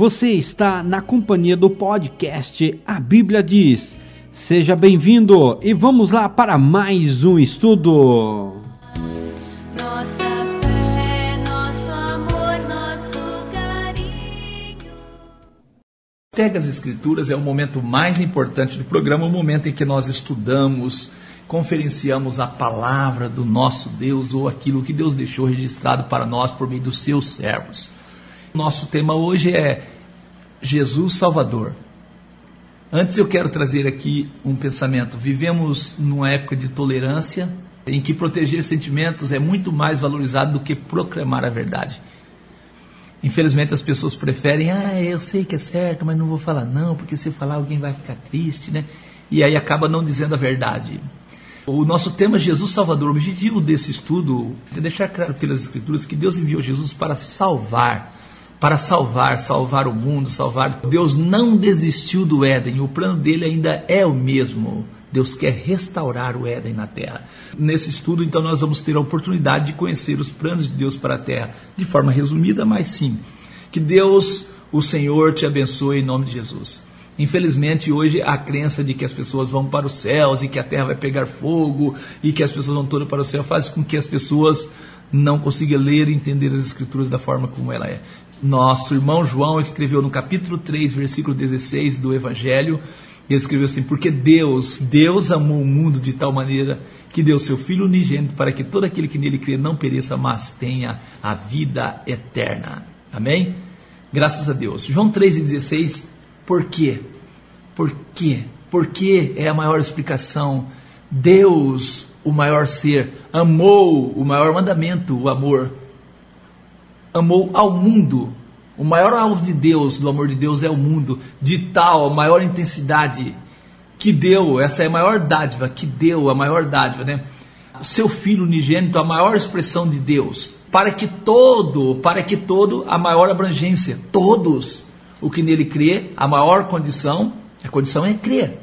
Você está na companhia do podcast A Bíblia Diz. Seja bem-vindo e vamos lá para mais um estudo. Nossa fé, nosso amor, nosso carinho. Pega as Escrituras é o momento mais importante do programa, o momento em que nós estudamos, conferenciamos a palavra do nosso Deus ou aquilo que Deus deixou registrado para nós por meio dos seus servos. Nosso tema hoje é Jesus Salvador. Antes eu quero trazer aqui um pensamento. Vivemos numa época de tolerância em que proteger sentimentos é muito mais valorizado do que proclamar a verdade. Infelizmente as pessoas preferem, ah, eu sei que é certo, mas não vou falar não, porque se falar alguém vai ficar triste, né? E aí acaba não dizendo a verdade. O nosso tema é Jesus Salvador. O objetivo desse estudo é deixar claro pelas Escrituras que Deus enviou Jesus para salvar para salvar, salvar o mundo, salvar. Deus não desistiu do Éden, o plano dele ainda é o mesmo. Deus quer restaurar o Éden na terra. Nesse estudo, então, nós vamos ter a oportunidade de conhecer os planos de Deus para a terra, de forma resumida, mas sim. Que Deus, o Senhor, te abençoe em nome de Jesus. Infelizmente, hoje a crença de que as pessoas vão para os céus e que a terra vai pegar fogo e que as pessoas vão todas para o céu faz com que as pessoas não consigam ler e entender as escrituras da forma como ela é. Nosso irmão João escreveu no capítulo 3, versículo 16 do Evangelho, ele escreveu assim: Porque Deus, Deus amou o mundo de tal maneira que deu seu Filho unigênito para que todo aquele que nele crê não pereça, mas tenha a vida eterna. Amém? Graças a Deus. João 3,16, por quê? Por quê? Porque é a maior explicação. Deus, o maior ser, amou o maior mandamento, o amor amou ao mundo. O maior alvo de Deus, do amor de Deus, é o mundo, de tal, maior intensidade que deu, essa é a maior dádiva, que deu, a maior dádiva, né? Seu filho unigênito, a maior expressão de Deus, para que todo, para que todo, a maior abrangência, todos, o que nele crê, a maior condição, a condição é crer.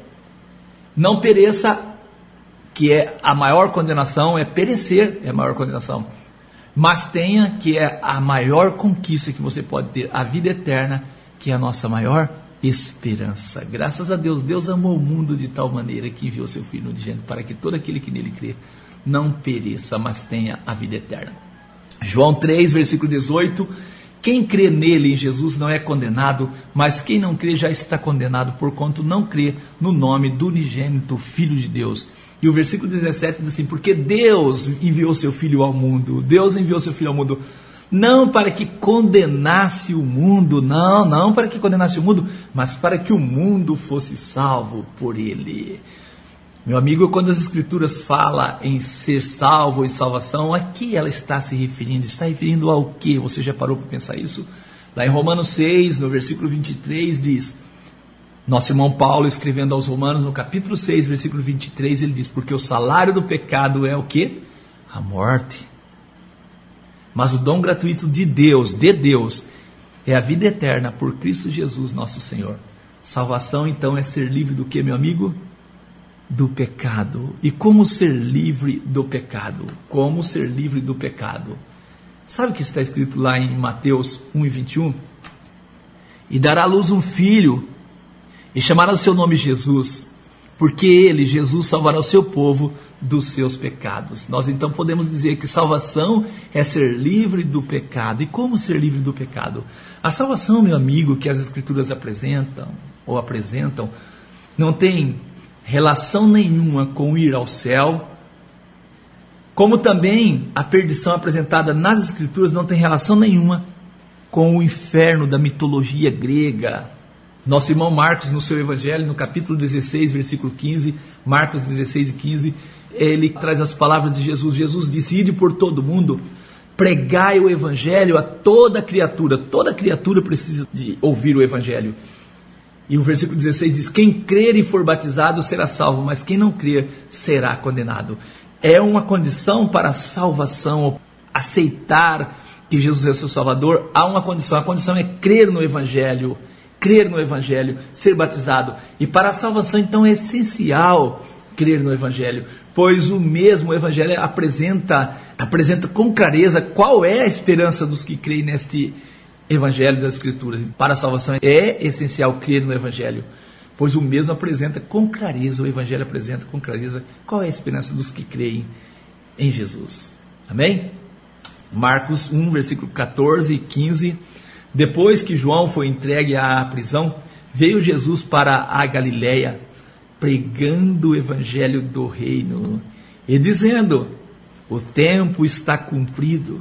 Não pereça, que é a maior condenação, é perecer, é a maior condenação mas tenha que é a maior conquista que você pode ter, a vida eterna, que é a nossa maior esperança. Graças a Deus, Deus amou o mundo de tal maneira que enviou seu Filho unigênito para que todo aquele que nele crê não pereça, mas tenha a vida eterna. João 3, versículo 18. Quem crê nele, em Jesus, não é condenado, mas quem não crê já está condenado, porquanto não crê no nome do unigênito Filho de Deus. E o versículo 17 diz assim: Porque Deus enviou seu Filho ao mundo, Deus enviou seu Filho ao mundo, não para que condenasse o mundo, não, não para que condenasse o mundo, mas para que o mundo fosse salvo por ele. Meu amigo, quando as Escrituras falam em ser salvo e salvação, a que ela está se referindo? Está referindo ao que? Você já parou para pensar isso? Lá em Romanos 6, no versículo 23, diz nosso irmão Paulo, escrevendo aos Romanos, no capítulo 6, versículo 23, ele diz: Porque o salário do pecado é o que? A morte. Mas o dom gratuito de Deus, de Deus, é a vida eterna por Cristo Jesus, nosso Senhor. Salvação, então, é ser livre do que, meu amigo? Do pecado. E como ser livre do pecado? Como ser livre do pecado? Sabe o que está escrito lá em Mateus 1 e 21? E dará à luz um filho e chamará o seu nome Jesus, porque ele, Jesus, salvará o seu povo dos seus pecados. Nós então podemos dizer que salvação é ser livre do pecado. E como ser livre do pecado? A salvação, meu amigo, que as Escrituras apresentam ou apresentam, não tem relação nenhuma com ir ao céu, como também a perdição apresentada nas Escrituras não tem relação nenhuma com o inferno da mitologia grega, nosso irmão Marcos, no seu Evangelho, no capítulo 16, versículo 15, Marcos 16 e 15, ele traz as palavras de Jesus. Jesus disse: Ide por todo mundo, pregai o Evangelho a toda criatura. Toda criatura precisa de ouvir o Evangelho. E o versículo 16 diz: Quem crer e for batizado será salvo, mas quem não crer será condenado. É uma condição para a salvação, aceitar que Jesus é o seu Salvador. Há uma condição: a condição é crer no Evangelho crer no Evangelho, ser batizado. E para a salvação, então, é essencial crer no Evangelho, pois o mesmo Evangelho apresenta, apresenta com clareza qual é a esperança dos que creem neste Evangelho das Escrituras. Para a salvação é essencial crer no Evangelho, pois o mesmo apresenta com clareza, o Evangelho apresenta com clareza qual é a esperança dos que creem em Jesus. Amém? Marcos 1, versículo 14 e 15. Depois que João foi entregue à prisão, veio Jesus para a Galiléia, pregando o evangelho do reino e dizendo: O tempo está cumprido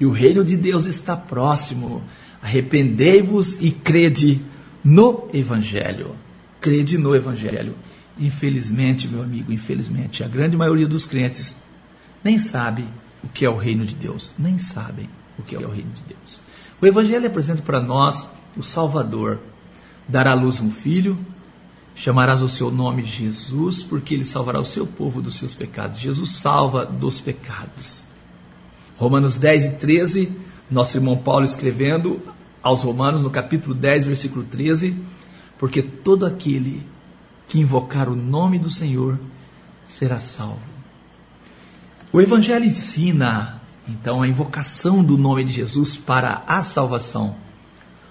e o reino de Deus está próximo. Arrependei-vos e crede no evangelho. Crede no evangelho. Infelizmente, meu amigo, infelizmente, a grande maioria dos crentes nem sabe o que é o reino de Deus, nem sabem o que é o reino de Deus. O Evangelho apresenta para nós o Salvador. Dará à luz um filho, chamarás o seu nome Jesus, porque ele salvará o seu povo dos seus pecados. Jesus salva dos pecados. Romanos 10 e 13, nosso irmão Paulo escrevendo aos Romanos, no capítulo 10, versículo 13: Porque todo aquele que invocar o nome do Senhor será salvo. O Evangelho ensina, então, a invocação do nome de Jesus para a salvação.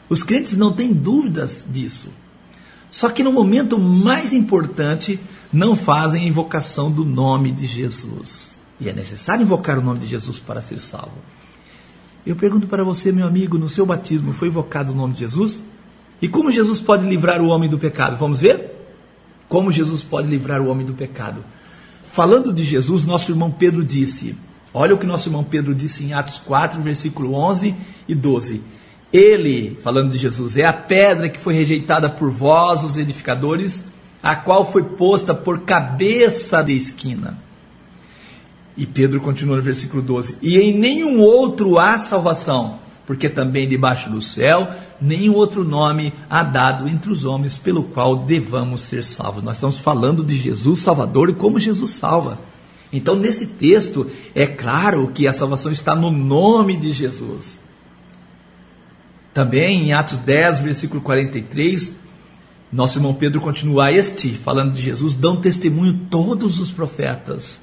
Os crentes não têm dúvidas disso. Só que no momento mais importante, não fazem a invocação do nome de Jesus. E é necessário invocar o nome de Jesus para ser salvo. Eu pergunto para você, meu amigo, no seu batismo foi invocado o nome de Jesus? E como Jesus pode livrar o homem do pecado? Vamos ver? Como Jesus pode livrar o homem do pecado? Falando de Jesus, nosso irmão Pedro disse: Olha o que nosso irmão Pedro disse em Atos 4, versículo 11 e 12. Ele, falando de Jesus, é a pedra que foi rejeitada por vós, os edificadores, a qual foi posta por cabeça de esquina. E Pedro continua no versículo 12: E em nenhum outro há salvação, porque também debaixo do céu nenhum outro nome há dado entre os homens pelo qual devamos ser salvos. Nós estamos falando de Jesus Salvador e como Jesus salva. Então, nesse texto, é claro que a salvação está no nome de Jesus. Também em Atos 10, versículo 43, nosso irmão Pedro continua este, falando de Jesus, dão testemunho todos os profetas,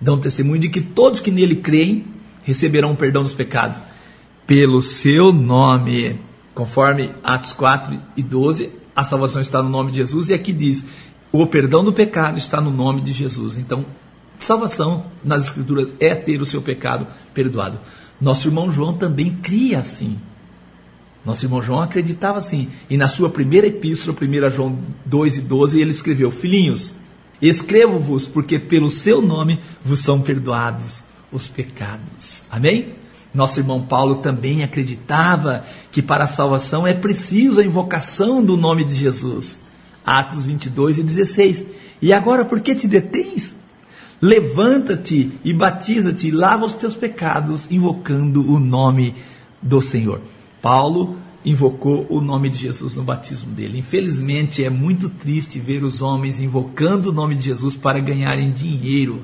dão testemunho de que todos que nele creem receberão o perdão dos pecados, pelo seu nome, conforme Atos 4 e 12, a salvação está no nome de Jesus, e aqui diz, o perdão do pecado está no nome de Jesus. Então, salvação nas Escrituras é ter o seu pecado perdoado. Nosso irmão João também cria assim. Nosso irmão João acreditava assim. E na sua primeira epístola, 1 João 2 e 12, ele escreveu: Filhinhos, escrevo-vos porque pelo seu nome vos são perdoados os pecados. Amém? Nosso irmão Paulo também acreditava que para a salvação é preciso a invocação do nome de Jesus. Atos 22 e 16. E agora, por que te detens? Levanta-te e batiza-te, lava os teus pecados, invocando o nome do Senhor. Paulo invocou o nome de Jesus no batismo dele. Infelizmente, é muito triste ver os homens invocando o nome de Jesus para ganharem dinheiro.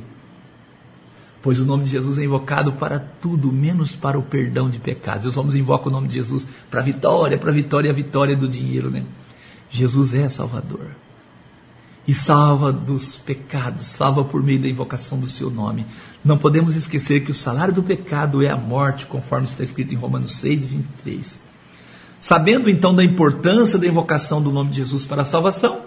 Pois o nome de Jesus é invocado para tudo, menos para o perdão de pecados. Os homens invocam o nome de Jesus para a vitória, para a vitória e a vitória do dinheiro, né? Jesus é Salvador. E salva dos pecados, salva por meio da invocação do seu nome. Não podemos esquecer que o salário do pecado é a morte, conforme está escrito em Romanos 6, 23. Sabendo então da importância da invocação do nome de Jesus para a salvação,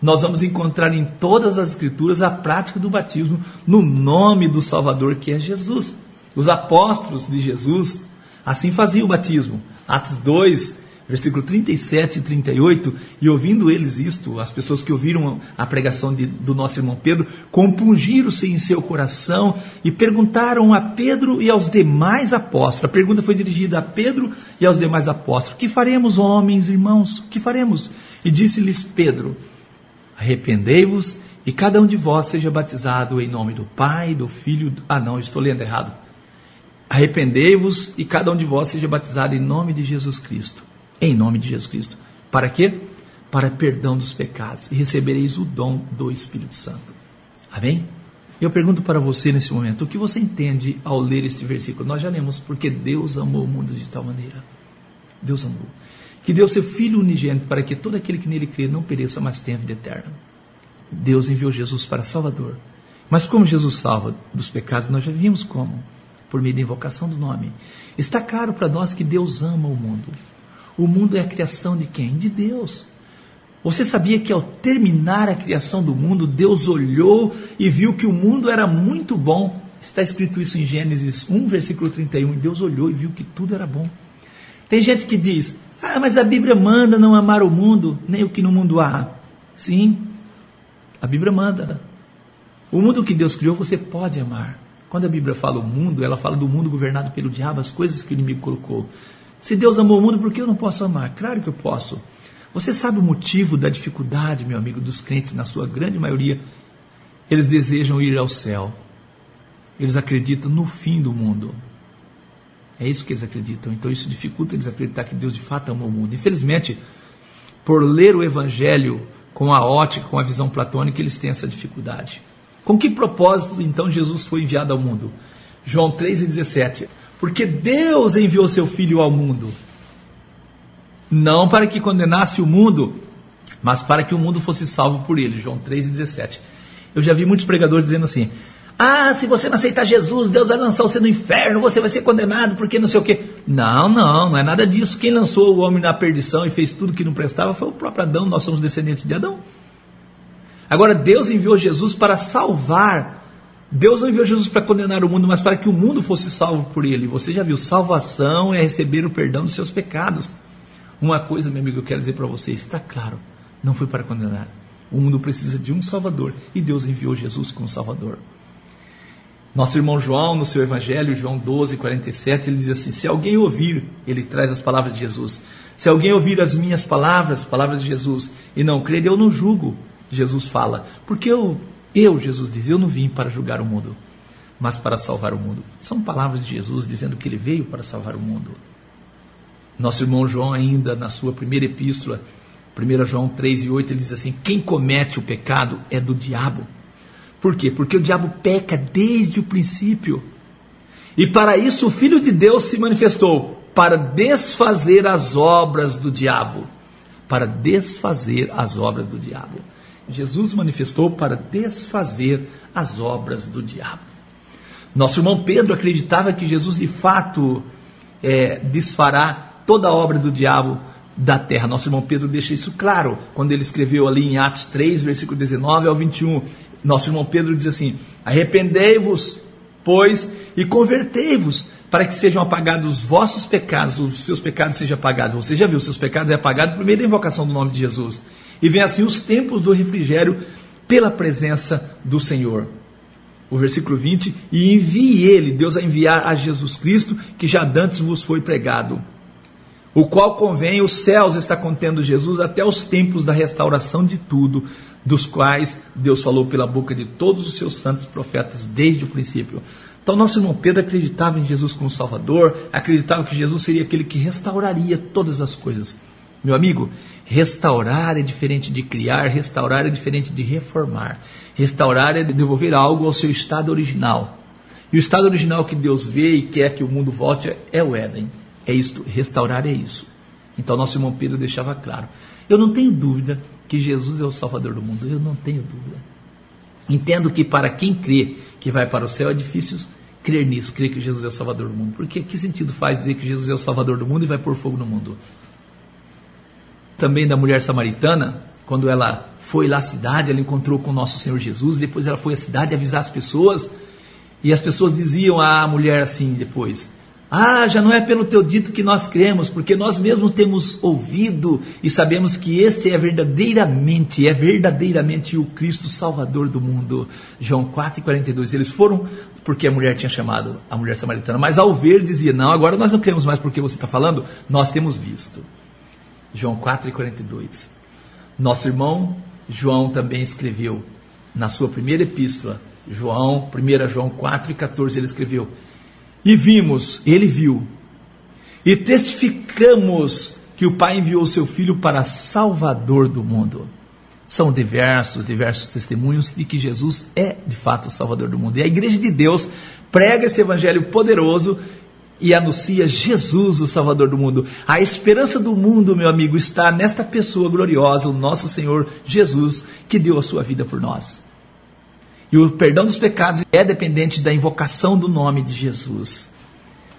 nós vamos encontrar em todas as Escrituras a prática do batismo no nome do Salvador que é Jesus. Os apóstolos de Jesus assim faziam o batismo. Atos 2, versículo 37 e 38, e ouvindo eles isto, as pessoas que ouviram a pregação de, do nosso irmão Pedro, compungiram-se em seu coração e perguntaram a Pedro e aos demais apóstolos. A pergunta foi dirigida a Pedro e aos demais apóstolos: Que faremos, homens, irmãos? Que faremos? E disse-lhes Pedro: Arrependei-vos e cada um de vós seja batizado em nome do Pai, do Filho. Ah, não, estou lendo errado. Arrependei-vos e cada um de vós seja batizado em nome de Jesus Cristo. Em nome de Jesus Cristo. Para quê? Para perdão dos pecados e recebereis o dom do Espírito Santo. Amém? Eu pergunto para você nesse momento, o que você entende ao ler este versículo? Nós já lemos, porque Deus amou o mundo de tal maneira. Deus amou. Que deu seu Filho unigênito para que todo aquele que nele crê não pereça, mas tenha vida eterna. Deus enviou Jesus para Salvador. Mas como Jesus salva dos pecados, nós já vimos como por meio da invocação do nome. Está claro para nós que Deus ama o mundo. O mundo é a criação de quem? De Deus. Você sabia que ao terminar a criação do mundo, Deus olhou e viu que o mundo era muito bom? Está escrito isso em Gênesis 1, versículo 31. Deus olhou e viu que tudo era bom. Tem gente que diz: Ah, mas a Bíblia manda não amar o mundo, nem o que no mundo há. Sim, a Bíblia manda. O mundo que Deus criou você pode amar. Quando a Bíblia fala o mundo, ela fala do mundo governado pelo diabo, as coisas que o inimigo colocou. Se Deus amou o mundo, por que eu não posso amar? Claro que eu posso. Você sabe o motivo da dificuldade, meu amigo, dos crentes, na sua grande maioria? Eles desejam ir ao céu. Eles acreditam no fim do mundo. É isso que eles acreditam. Então isso dificulta eles acreditar que Deus de fato amou o mundo. Infelizmente, por ler o Evangelho com a ótica, com a visão platônica, eles têm essa dificuldade. Com que propósito então Jesus foi enviado ao mundo? João 3,17. Porque Deus enviou seu Filho ao mundo, não para que condenasse o mundo, mas para que o mundo fosse salvo por ele. João 3,17. Eu já vi muitos pregadores dizendo assim: Ah, se você não aceitar Jesus, Deus vai lançar você no inferno, você vai ser condenado, porque não sei o quê. Não, não, não é nada disso. Quem lançou o homem na perdição e fez tudo que não prestava foi o próprio Adão, nós somos descendentes de Adão. Agora, Deus enviou Jesus para salvar. Deus não enviou Jesus para condenar o mundo, mas para que o mundo fosse salvo por ele. Você já viu, salvação é receber o perdão dos seus pecados. Uma coisa, meu amigo, eu quero dizer para você, está claro, não foi para condenar. O mundo precisa de um Salvador e Deus enviou Jesus como Salvador. Nosso irmão João, no seu Evangelho, João 12, 47, ele diz assim: Se alguém ouvir, ele traz as palavras de Jesus. Se alguém ouvir as minhas palavras, palavras de Jesus, e não crer, eu não julgo, Jesus fala. Porque eu, eu, Jesus diz, eu não vim para julgar o mundo, mas para salvar o mundo. São palavras de Jesus dizendo que ele veio para salvar o mundo. Nosso irmão João, ainda na sua primeira epístola, 1 João 3 e 8, ele diz assim: Quem comete o pecado é do diabo. Por quê? Porque o diabo peca desde o princípio. E para isso o Filho de Deus se manifestou para desfazer as obras do diabo. Para desfazer as obras do diabo. Jesus manifestou para desfazer as obras do diabo. Nosso irmão Pedro acreditava que Jesus de fato é, desfará toda a obra do diabo da terra. Nosso irmão Pedro deixa isso claro quando ele escreveu ali em Atos 3, versículo 19 ao 21. Nosso irmão Pedro diz assim: Arrependei-vos, pois, e convertei-vos, para que sejam apagados os vossos pecados, os seus pecados sejam apagados. Você já viu, os seus pecados é apagado por meio da invocação do nome de Jesus. E vem assim os tempos do refrigério pela presença do Senhor. O versículo 20: E envie ele, Deus a enviar a Jesus Cristo, que já dantes vos foi pregado o qual convém os céus está contendo Jesus até os tempos da restauração de tudo, dos quais Deus falou pela boca de todos os seus santos profetas desde o princípio. Então, nosso irmão Pedro acreditava em Jesus como Salvador, acreditava que Jesus seria aquele que restauraria todas as coisas. Meu amigo, restaurar é diferente de criar, restaurar é diferente de reformar. Restaurar é devolver algo ao seu estado original. E o estado original que Deus vê e quer que o mundo volte é o Éden. É isto, restaurar é isso. Então nosso irmão Pedro deixava claro. Eu não tenho dúvida que Jesus é o Salvador do mundo, eu não tenho dúvida. Entendo que para quem crê que vai para o céu é difícil crer nisso, crer que Jesus é o Salvador do mundo. Porque que sentido faz dizer que Jesus é o Salvador do mundo e vai pôr fogo no mundo? Também da mulher samaritana, quando ela foi lá à cidade, ela encontrou com nosso Senhor Jesus, depois ela foi à cidade avisar as pessoas, e as pessoas diziam à mulher assim depois: ah, já não é pelo teu dito que nós cremos, porque nós mesmos temos ouvido e sabemos que este é verdadeiramente, é verdadeiramente o Cristo Salvador do mundo. João 4,42. Eles foram porque a mulher tinha chamado a mulher samaritana, mas ao ver dizia: Não, agora nós não cremos mais porque você está falando, nós temos visto. João 4,42. Nosso irmão João também escreveu na sua primeira epístola, João, 1 João 4,14, ele escreveu: e vimos, ele viu, e testificamos que o Pai enviou seu Filho para Salvador do mundo. São diversos, diversos testemunhos de que Jesus é de fato o Salvador do mundo. E a Igreja de Deus prega este Evangelho poderoso e anuncia Jesus, o Salvador do mundo. A esperança do mundo, meu amigo, está nesta pessoa gloriosa, o nosso Senhor Jesus, que deu a sua vida por nós. E o perdão dos pecados é dependente da invocação do nome de Jesus.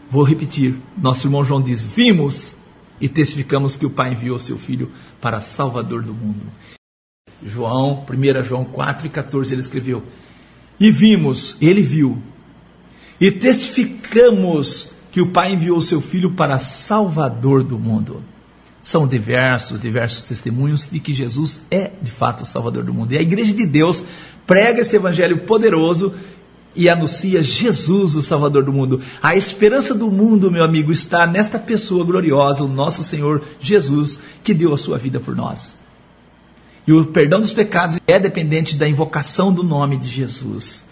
Vou repetir. Nosso irmão João diz: Vimos e testificamos que o Pai enviou seu Filho para Salvador do mundo. João, 1 João 4 e 14, ele escreveu: E vimos, ele viu, e testificamos que o Pai enviou seu Filho para Salvador do mundo. São diversos, diversos testemunhos de que Jesus é de fato o Salvador do mundo. E a Igreja de Deus prega este Evangelho poderoso e anuncia Jesus, o Salvador do mundo. A esperança do mundo, meu amigo, está nesta pessoa gloriosa, o nosso Senhor Jesus, que deu a sua vida por nós. E o perdão dos pecados é dependente da invocação do nome de Jesus.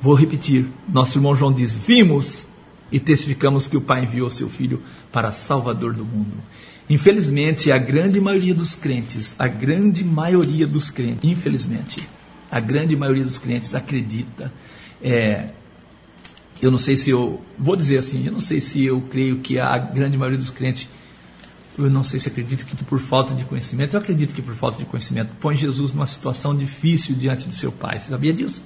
Vou repetir. Nosso irmão João diz: Vimos e testificamos que o Pai enviou seu Filho para Salvador do mundo. Infelizmente, a grande maioria dos crentes, a grande maioria dos crentes, infelizmente, a grande maioria dos crentes acredita. É, eu não sei se eu. Vou dizer assim, eu não sei se eu creio que a grande maioria dos crentes. Eu não sei se acredito que por falta de conhecimento, eu acredito que por falta de conhecimento, põe Jesus numa situação difícil diante do seu Pai. Você sabia disso?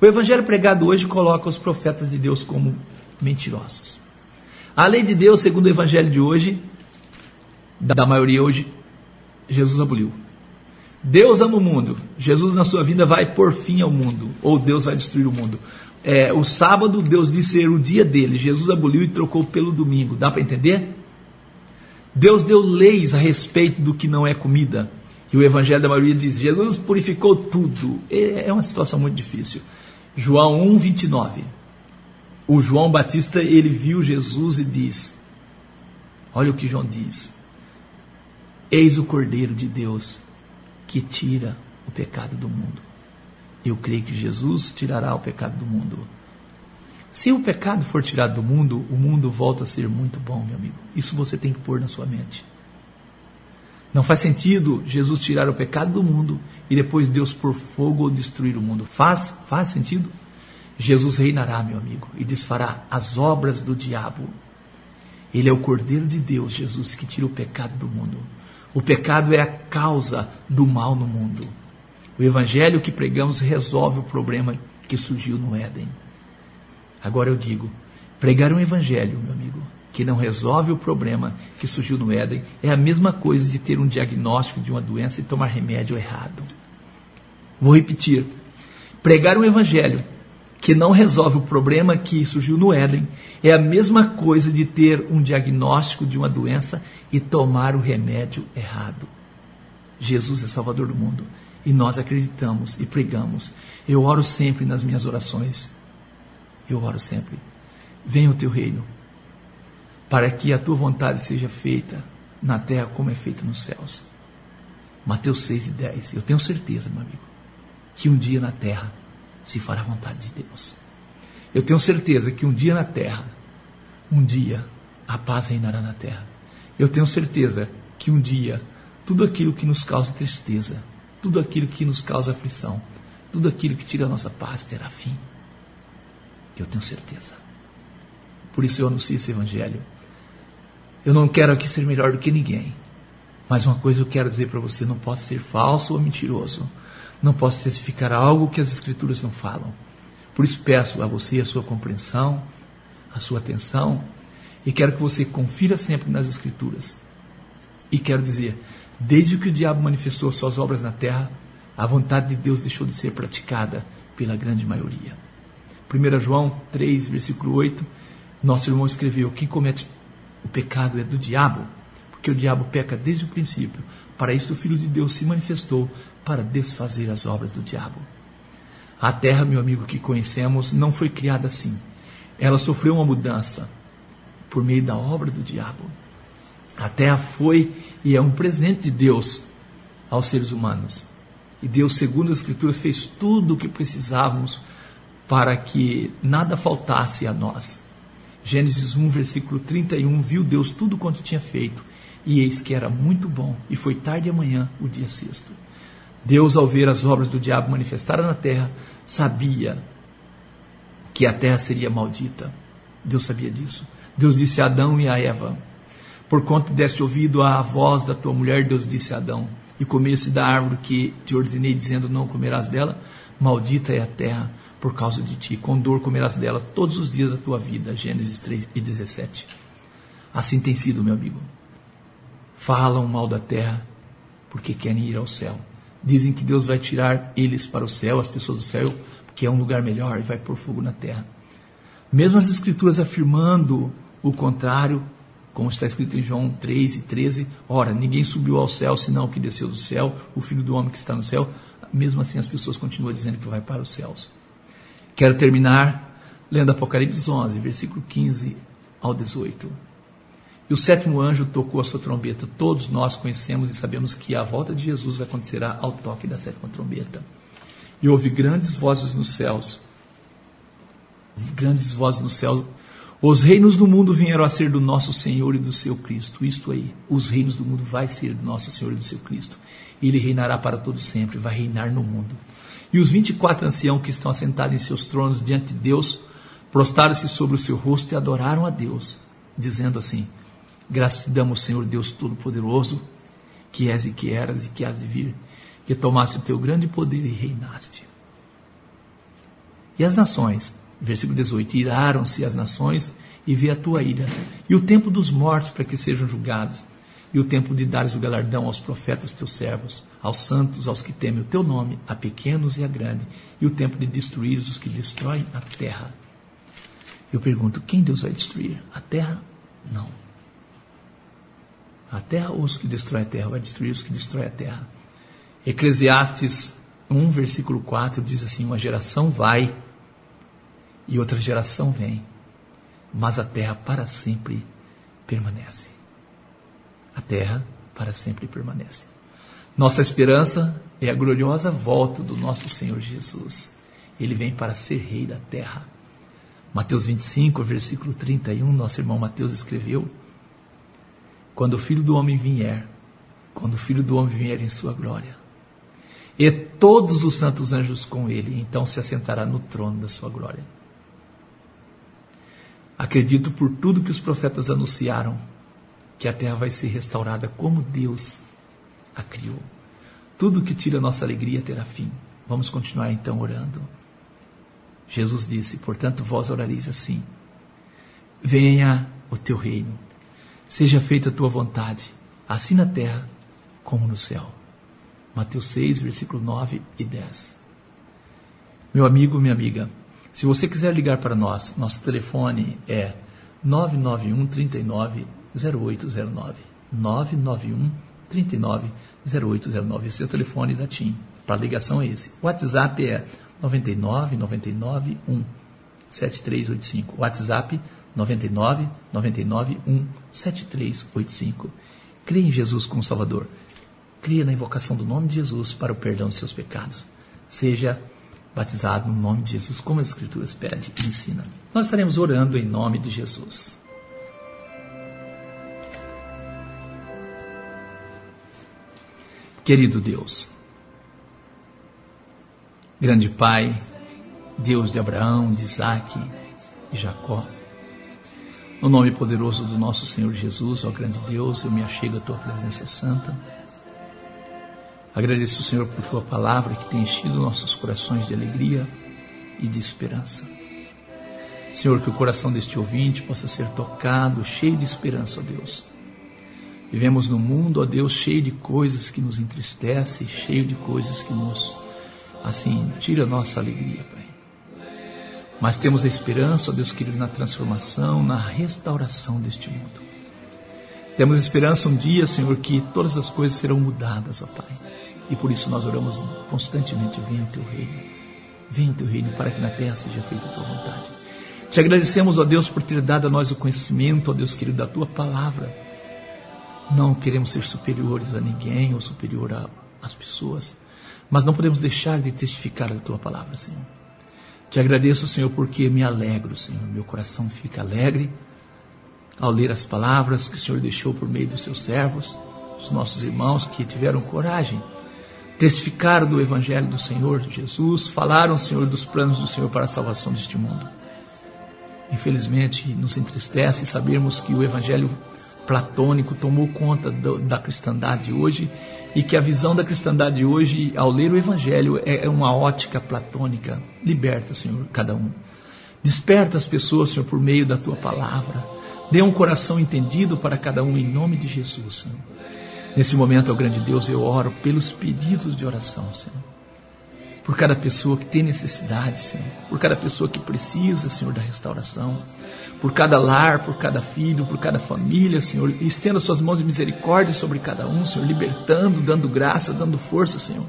O evangelho pregado hoje coloca os profetas de Deus como mentirosos. A lei de Deus, segundo o evangelho de hoje, da maioria hoje, Jesus aboliu. Deus ama o mundo. Jesus, na sua vida, vai pôr fim ao mundo. Ou Deus vai destruir o mundo. É, o sábado, Deus disse ser o dia dele. Jesus aboliu e trocou pelo domingo. Dá para entender? Deus deu leis a respeito do que não é comida. E o evangelho da maioria diz: Jesus purificou tudo. É uma situação muito difícil. João 1, 29. O João Batista, ele viu Jesus e diz: Olha o que João diz. Eis o Cordeiro de Deus que tira o pecado do mundo. Eu creio que Jesus tirará o pecado do mundo. Se o pecado for tirado do mundo, o mundo volta a ser muito bom, meu amigo. Isso você tem que pôr na sua mente. Não faz sentido Jesus tirar o pecado do mundo e depois Deus por fogo destruir o mundo. Faz? Faz sentido? Jesus reinará, meu amigo, e desfará as obras do diabo. Ele é o Cordeiro de Deus, Jesus, que tira o pecado do mundo. O pecado é a causa do mal no mundo. O evangelho que pregamos resolve o problema que surgiu no Éden. Agora eu digo, pregar um evangelho, meu amigo, que não resolve o problema que surgiu no Éden, é a mesma coisa de ter um diagnóstico de uma doença e tomar remédio errado. Vou repetir. Pregar um evangelho que não resolve o problema que surgiu no Éden, é a mesma coisa de ter um diagnóstico de uma doença e tomar o remédio errado. Jesus é Salvador do mundo e nós acreditamos e pregamos. Eu oro sempre nas minhas orações. Eu oro sempre. Venha o teu reino, para que a tua vontade seja feita na terra como é feita nos céus. Mateus 6 e 10. Eu tenho certeza, meu amigo, que um dia na terra se fará a vontade de Deus. Eu tenho certeza que um dia na terra, um dia, a paz reinará na terra. Eu tenho certeza que um dia, tudo aquilo que nos causa tristeza, tudo aquilo que nos causa aflição, tudo aquilo que tira a nossa paz terá fim. Eu tenho certeza. Por isso eu anuncio esse evangelho. Eu não quero aqui ser melhor do que ninguém. Mas uma coisa eu quero dizer para você: não posso ser falso ou mentiroso não posso testificar algo que as Escrituras não falam. Por isso peço a você a sua compreensão, a sua atenção, e quero que você confira sempre nas Escrituras. E quero dizer, desde que o diabo manifestou suas obras na terra, a vontade de Deus deixou de ser praticada pela grande maioria. 1 João 3, versículo 8, nosso irmão escreveu: Quem comete o pecado é do diabo, porque o diabo peca desde o princípio. Para isto o Filho de Deus se manifestou para desfazer as obras do diabo. A terra, meu amigo, que conhecemos, não foi criada assim. Ela sofreu uma mudança por meio da obra do diabo. A terra foi e é um presente de Deus aos seres humanos. E Deus, segundo a Escritura, fez tudo o que precisávamos para que nada faltasse a nós. Gênesis 1, versículo 31, viu Deus tudo quanto tinha feito, e eis que era muito bom, e foi tarde amanhã o dia sexto. Deus, ao ver as obras do diabo manifestadas na terra, sabia que a terra seria maldita. Deus sabia disso. Deus disse a Adão e a Eva: Por conta deste ouvido à voz da tua mulher, Deus disse a Adão: E comesse da árvore que te ordenei, dizendo: Não comerás dela. Maldita é a terra por causa de ti, com dor comerás dela todos os dias da tua vida. Gênesis 3 e 17. Assim tem sido, meu amigo. Falam mal da terra porque querem ir ao céu. Dizem que Deus vai tirar eles para o céu, as pessoas do céu, porque é um lugar melhor e vai pôr fogo na terra. Mesmo as Escrituras afirmando o contrário, como está escrito em João 3 e 13, ora, ninguém subiu ao céu senão o que desceu do céu, o Filho do Homem que está no céu. Mesmo assim, as pessoas continuam dizendo que vai para os céus. Quero terminar lendo Apocalipse 11, versículo 15 ao 18. E o sétimo anjo tocou a sua trombeta. Todos nós conhecemos e sabemos que a volta de Jesus acontecerá ao toque da sétima trombeta. E houve grandes vozes nos céus. Grandes vozes nos céus. Os reinos do mundo vieram a ser do nosso Senhor e do seu Cristo. Isto aí, os reinos do mundo vai ser do nosso Senhor e do seu Cristo. Ele reinará para todo sempre, vai reinar no mundo. E os 24 anciãos que estão assentados em seus tronos diante de Deus, prostraram-se sobre o seu rosto e adoraram a Deus, dizendo assim: Graças te damos, Senhor Deus Todo-Poderoso, que és e que eras e que has de vir, que tomaste o teu grande poder e reinaste. E as nações, versículo 18: iraram-se as nações e vê a tua ira, e o tempo dos mortos para que sejam julgados, e o tempo de dares o galardão aos profetas teus servos, aos santos, aos que temem o teu nome, a pequenos e a grande, e o tempo de destruir os que destroem a terra. Eu pergunto: quem Deus vai destruir? A terra? Não. A terra ou os que destroem a terra? Vai destruir os que destroem a terra. Eclesiastes 1, versículo 4 diz assim: Uma geração vai e outra geração vem, mas a terra para sempre permanece. A terra para sempre permanece. Nossa esperança é a gloriosa volta do nosso Senhor Jesus. Ele vem para ser rei da terra. Mateus 25, versículo 31, nosso irmão Mateus escreveu: Quando o filho do homem vier, quando o filho do homem vier em sua glória, e todos os santos anjos com ele, então se assentará no trono da sua glória. Acredito por tudo que os profetas anunciaram que a terra vai ser restaurada como Deus a criou. Tudo que tira nossa alegria terá fim. Vamos continuar então orando. Jesus disse: Portanto, vós orareis assim: Venha o teu reino, seja feita a tua vontade, assim na terra como no céu. Mateus 6, versículo 9 e 10. Meu amigo, minha amiga, se você quiser ligar para nós, nosso telefone é 991 39 0809. 991 39 0809. Esse é o telefone da TIM. Para ligação é esse. O WhatsApp é 99 99 1 7385. WhatsApp 99 99 1 7385. Creia em Jesus como Salvador. Creia na invocação do nome de Jesus para o perdão de seus pecados. Seja batizado no nome de Jesus, como as Escrituras pedem e ensinam. Nós estaremos orando em nome de Jesus. Querido Deus, grande Pai, Deus de Abraão, de Isaac e Jacó, no nome poderoso do nosso Senhor Jesus, ó grande Deus, eu me achego à tua presença santa. Agradeço, Senhor, por tua palavra que tem enchido nossos corações de alegria e de esperança. Senhor, que o coração deste ouvinte possa ser tocado, cheio de esperança, ó Deus Vivemos num mundo, ó Deus, cheio de coisas que nos entristecem, cheio de coisas que nos, assim, tira a nossa alegria, Pai. Mas temos a esperança, ó Deus querido, na transformação, na restauração deste mundo. Temos esperança um dia, Senhor, que todas as coisas serão mudadas, ó Pai. E por isso nós oramos constantemente: venha o teu reino, venha o teu reino, para que na terra seja feita a tua vontade. Te agradecemos, ó Deus, por ter dado a nós o conhecimento, ó Deus querido, da tua palavra não queremos ser superiores a ninguém ou superior às pessoas, mas não podemos deixar de testificar a tua palavra, Senhor. Te agradeço, Senhor, porque me alegro, Senhor. Meu coração fica alegre ao ler as palavras que o Senhor deixou por meio dos seus servos, os nossos irmãos que tiveram coragem, testificaram do Evangelho do Senhor Jesus, falaram, Senhor, dos planos do Senhor para a salvação deste mundo. Infelizmente, nos entristece sabermos que o Evangelho platônico tomou conta do, da cristandade hoje e que a visão da cristandade hoje, ao ler o Evangelho, é, é uma ótica platônica. Liberta, Senhor, cada um. Desperta as pessoas, Senhor, por meio da tua palavra. Dê um coração entendido para cada um, em nome de Jesus, Senhor. Nesse momento, ó grande Deus, eu oro pelos pedidos de oração, Senhor. Por cada pessoa que tem necessidade, Senhor. Por cada pessoa que precisa, Senhor, da restauração por cada lar, por cada filho, por cada família, Senhor. Estenda suas mãos de misericórdia sobre cada um, Senhor, libertando, dando graça, dando força, Senhor.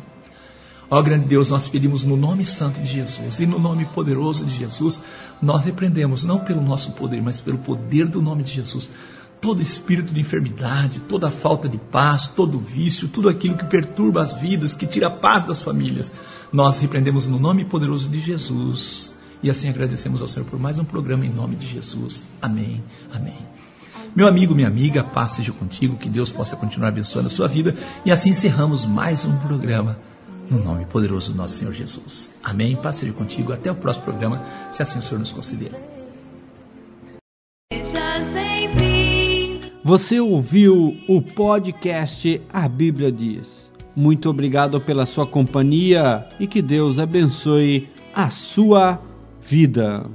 Ó grande Deus, nós pedimos no nome santo de Jesus e no nome poderoso de Jesus, nós repreendemos, não pelo nosso poder, mas pelo poder do nome de Jesus, todo espírito de enfermidade, toda falta de paz, todo vício, tudo aquilo que perturba as vidas, que tira a paz das famílias. Nós repreendemos no nome poderoso de Jesus e assim agradecemos ao Senhor por mais um programa em nome de Jesus. Amém. Amém. Meu amigo, minha amiga, paz seja contigo, que Deus possa continuar abençoando a sua vida. E assim encerramos mais um programa no nome poderoso do nosso Senhor Jesus. Amém. Paz seja contigo. Até o próximo programa, se assim o Senhor nos bem-vindo. Você ouviu o podcast A Bíblia Diz. Muito obrigado pela sua companhia e que Deus abençoe a sua vida.